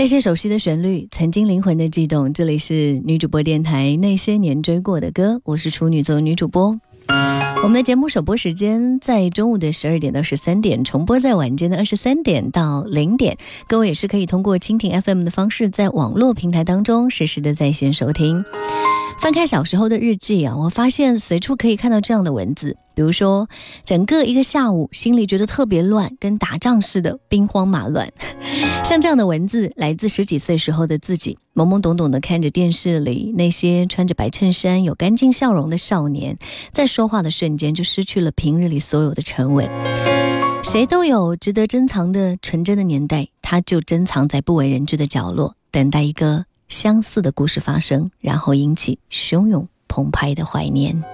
那些熟悉的旋律，曾经灵魂的悸动。这里是女主播电台，那些年追过的歌，我是处女座女主播。我们的节目首播时间在中午的十二点到十三点，重播在晚间的二十三点到零点。各位也是可以通过蜻蜓 FM 的方式，在网络平台当中实时的在线收听。翻开小时候的日记啊，我发现随处可以看到这样的文字，比如说，整个一个下午心里觉得特别乱，跟打仗似的，兵荒马乱。像这样的文字来自十几岁时候的自己，懵懵懂懂的看着电视里那些穿着白衬衫、有干净笑容的少年，在说话的瞬间就失去了平日里所有的沉稳。谁都有值得珍藏的纯真的年代，它就珍藏在不为人知的角落，等待一个。相似的故事发生，然后引起汹涌澎湃的怀念。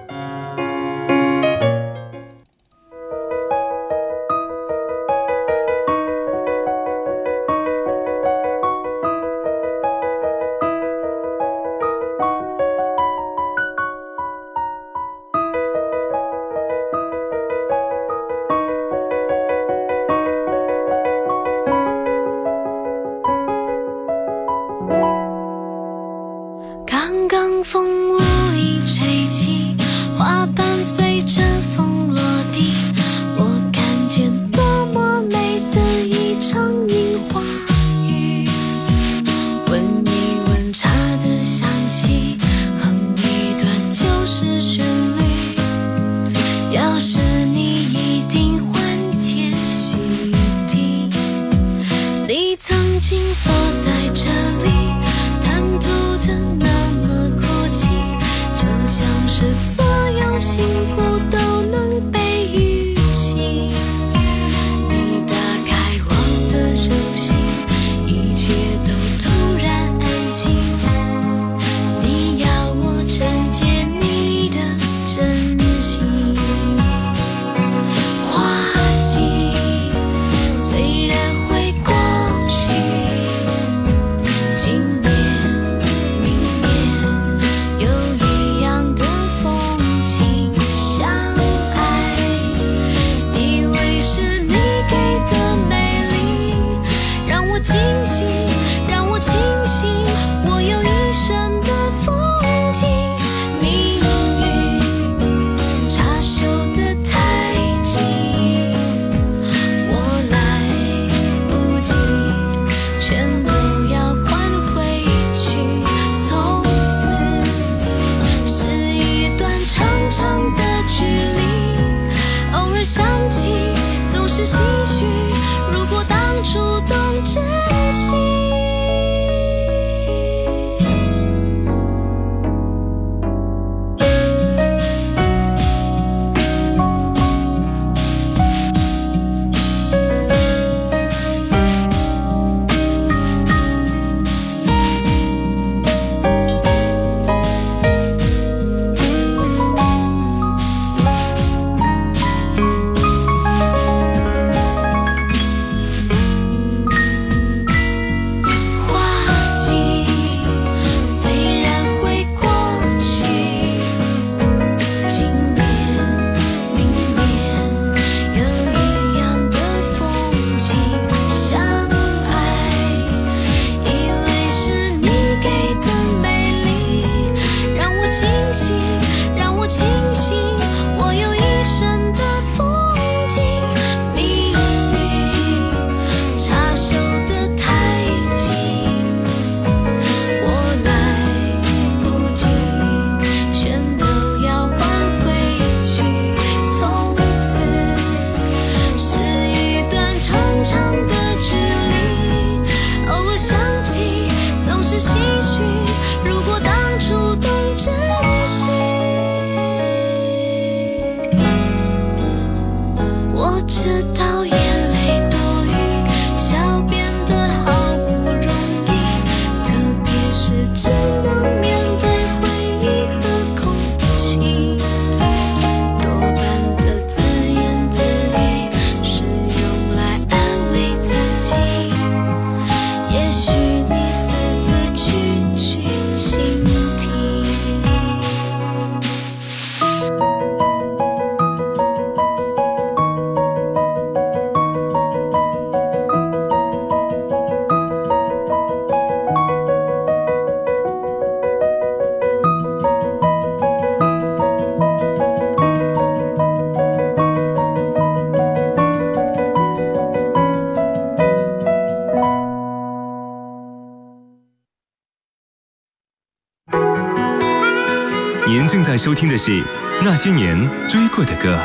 收听的是《那些年追过的歌》。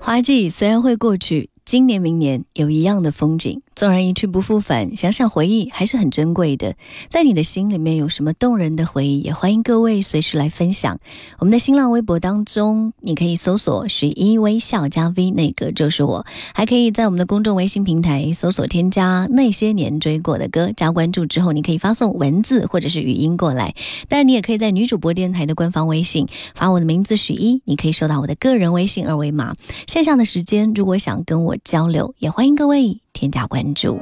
花季虽然会过去，今年明年有一样的风景。纵然一去不复返，想想回忆还是很珍贵的。在你的心里面有什么动人的回忆？也欢迎各位随时来分享。我们的新浪微博当中，你可以搜索“许一微笑加 V”，那个就是我。还可以在我们的公众微信平台搜索添加“那些年追过的歌”，加关注之后，你可以发送文字或者是语音过来。当然，你也可以在女主播电台的官方微信发我的名字“许一”，你可以收到我的个人微信二维码。线下的时间，如果想跟我交流，也欢迎各位。添加关注。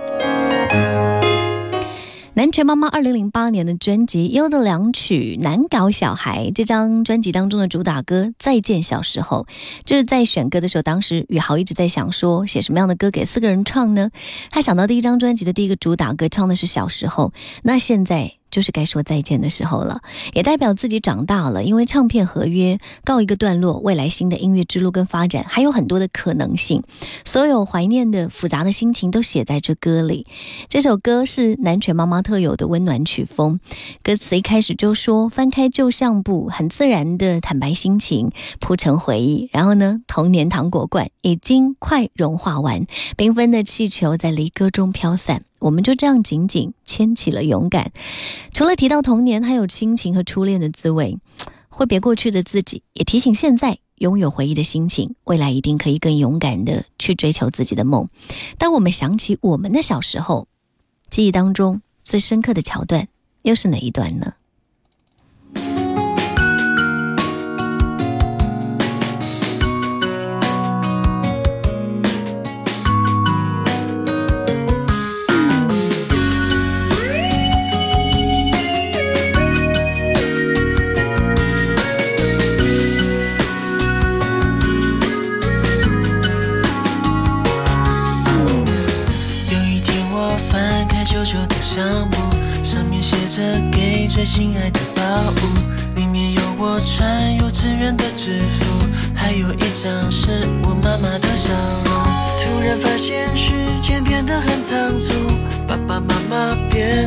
南拳妈妈二零零八年的专辑《优的两曲难搞小孩》这张专辑当中的主打歌《再见小时候》，就是在选歌的时候，当时宇豪一直在想说写什么样的歌给四个人唱呢？他想到第一张专辑的第一个主打歌唱的是小时候，那现在。就是该说再见的时候了，也代表自己长大了，因为唱片合约告一个段落，未来新的音乐之路跟发展还有很多的可能性。所有怀念的复杂的心情都写在这歌里。这首歌是南拳妈妈特有的温暖曲风，歌词一开始就说翻开旧相簿，很自然的坦白心情，铺成回忆。然后呢，童年糖果罐已经快融化完，缤纷的气球在离歌中飘散。我们就这样紧紧牵起了勇敢。除了提到童年，还有亲情和初恋的滋味。挥别过去的自己，也提醒现在拥有回忆的心情，未来一定可以更勇敢的去追求自己的梦。当我们想起我们的小时候，记忆当中最深刻的桥段又是哪一段呢？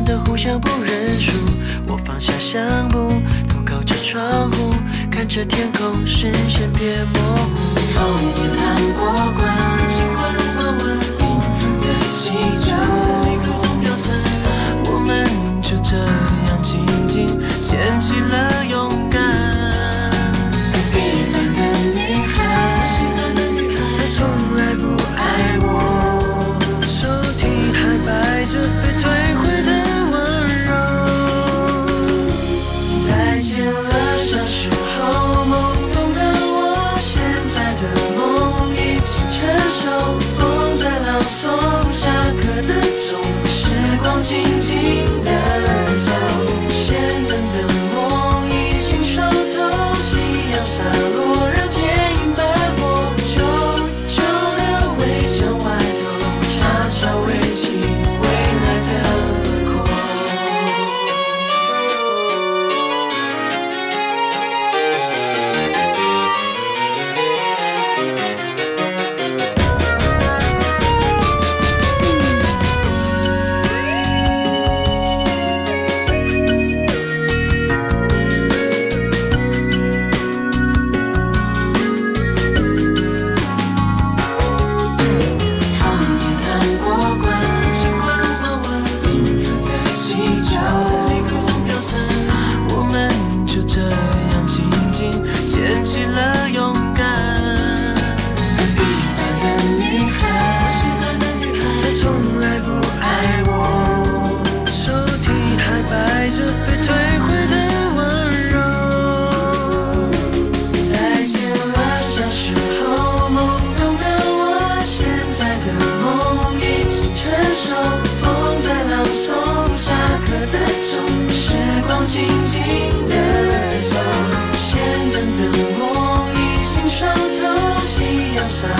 变得互相不认输。我放下相簿，头靠着窗户，看着天空，视线变模糊。童年糖果罐，尽管融化完，缤纷的气球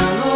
Hello.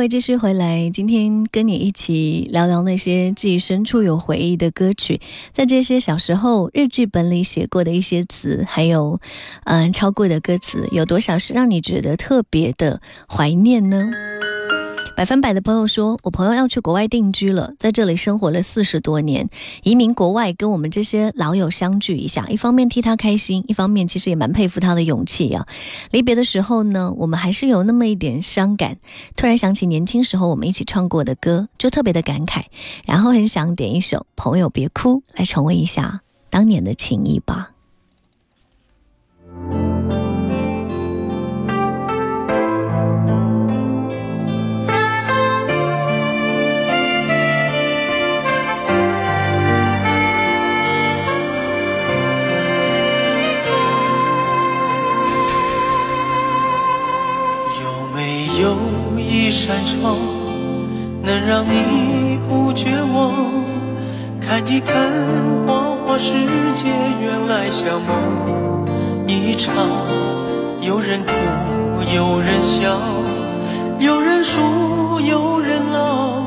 位继续回来，今天跟你一起聊聊那些记忆深处有回忆的歌曲，在这些小时候日记本里写过的一些词，还有嗯抄过的歌词，有多少是让你觉得特别的怀念呢？百分百的朋友说，我朋友要去国外定居了，在这里生活了四十多年，移民国外跟我们这些老友相聚一下，一方面替他开心，一方面其实也蛮佩服他的勇气啊。离别的时候呢，我们还是有那么一点伤感，突然想起年轻时候我们一起唱过的歌，就特别的感慨，然后很想点一首《朋友别哭》来重温一下当年的情谊吧。能让你不绝望，看一看花花世界，原来像梦一场。有人哭，有人笑，有人输，有人老，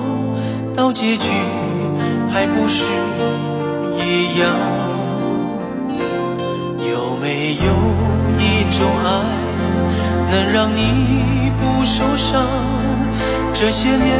到结局还不是一样？有没有一种爱，能让你不受伤？这些年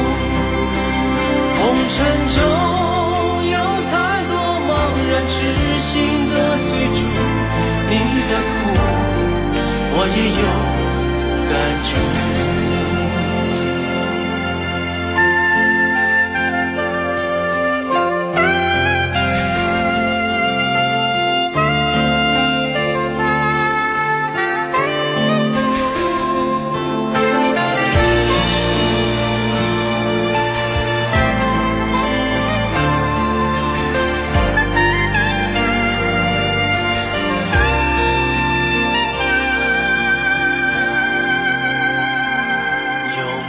红尘中有太多茫然痴心的追逐，你的苦我也有。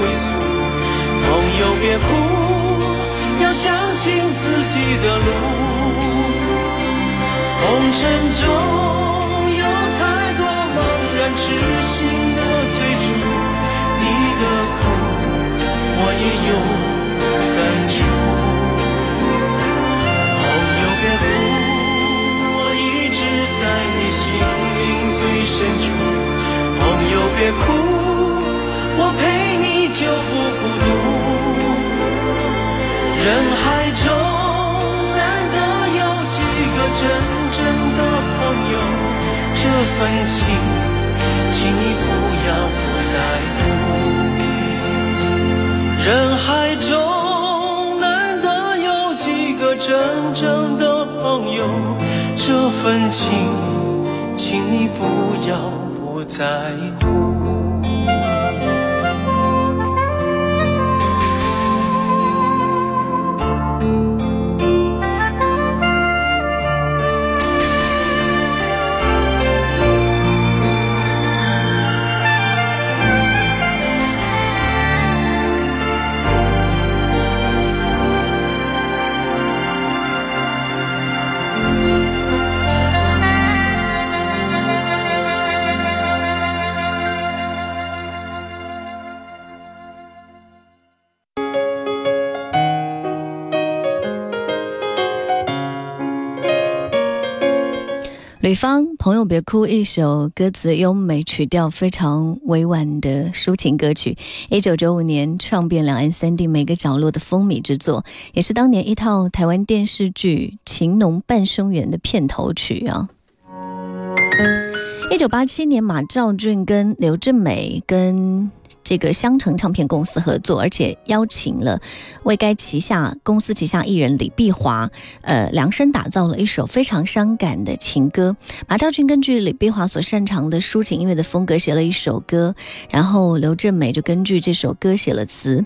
归宿。朋友别哭。要相信自己的路，红尘中有太多茫然痴心的追逐，你的苦我也有感触。朋友别哭，我一直在你心灵最深处。朋友别哭，我陪人海中难得有几个真正的朋友这份情请你不要不在乎人海中难得有几个真正的朋友这份情请你不要不在乎吕方，朋友别哭，一首歌词优美、曲调非常委婉的抒情歌曲，一九九五年唱遍两岸三地每个角落的风靡之作，也是当年一套台湾电视剧《情浓半生缘》的片头曲啊。一九八七年，马兆俊跟刘正美跟。这个香城唱片公司合作，而且邀请了为该旗下公司旗下艺人李碧华，呃，量身打造了一首非常伤感的情歌。马兆军根据李碧华所擅长的抒情音乐的风格写了一首歌，然后刘正美就根据这首歌写了词，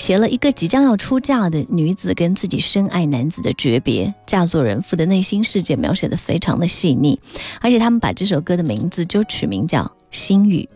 写了一个即将要出嫁的女子跟自己深爱男子的诀别，嫁作人妇的内心世界描写的非常的细腻，而且他们把这首歌的名字就取名叫。心语，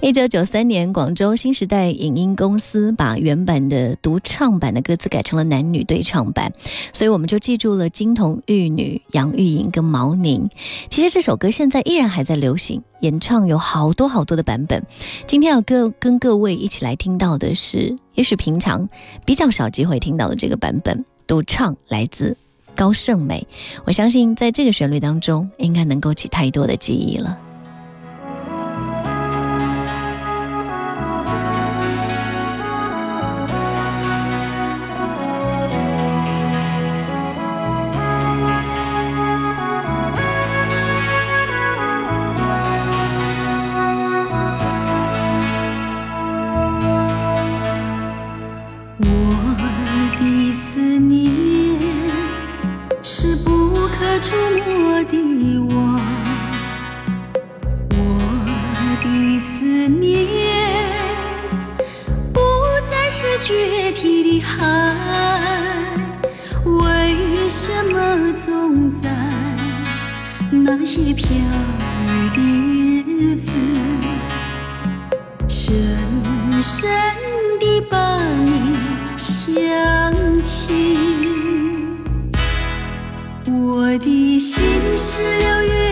一九九三年，广州新时代影音公司把原版的独唱版的歌词改成了男女对唱版，所以我们就记住了金童玉女杨钰莹跟毛宁。其实这首歌现在依然还在流行，演唱有好多好多的版本。今天要各跟各位一起来听到的是，也许平常比较少机会听到的这个版本，独唱来自高胜美。我相信在这个旋律当中，应该能勾起太多的记忆了。触摸的我，我的思念不再是决堤的海。为什么总在那些飘雨的？我的心是六月。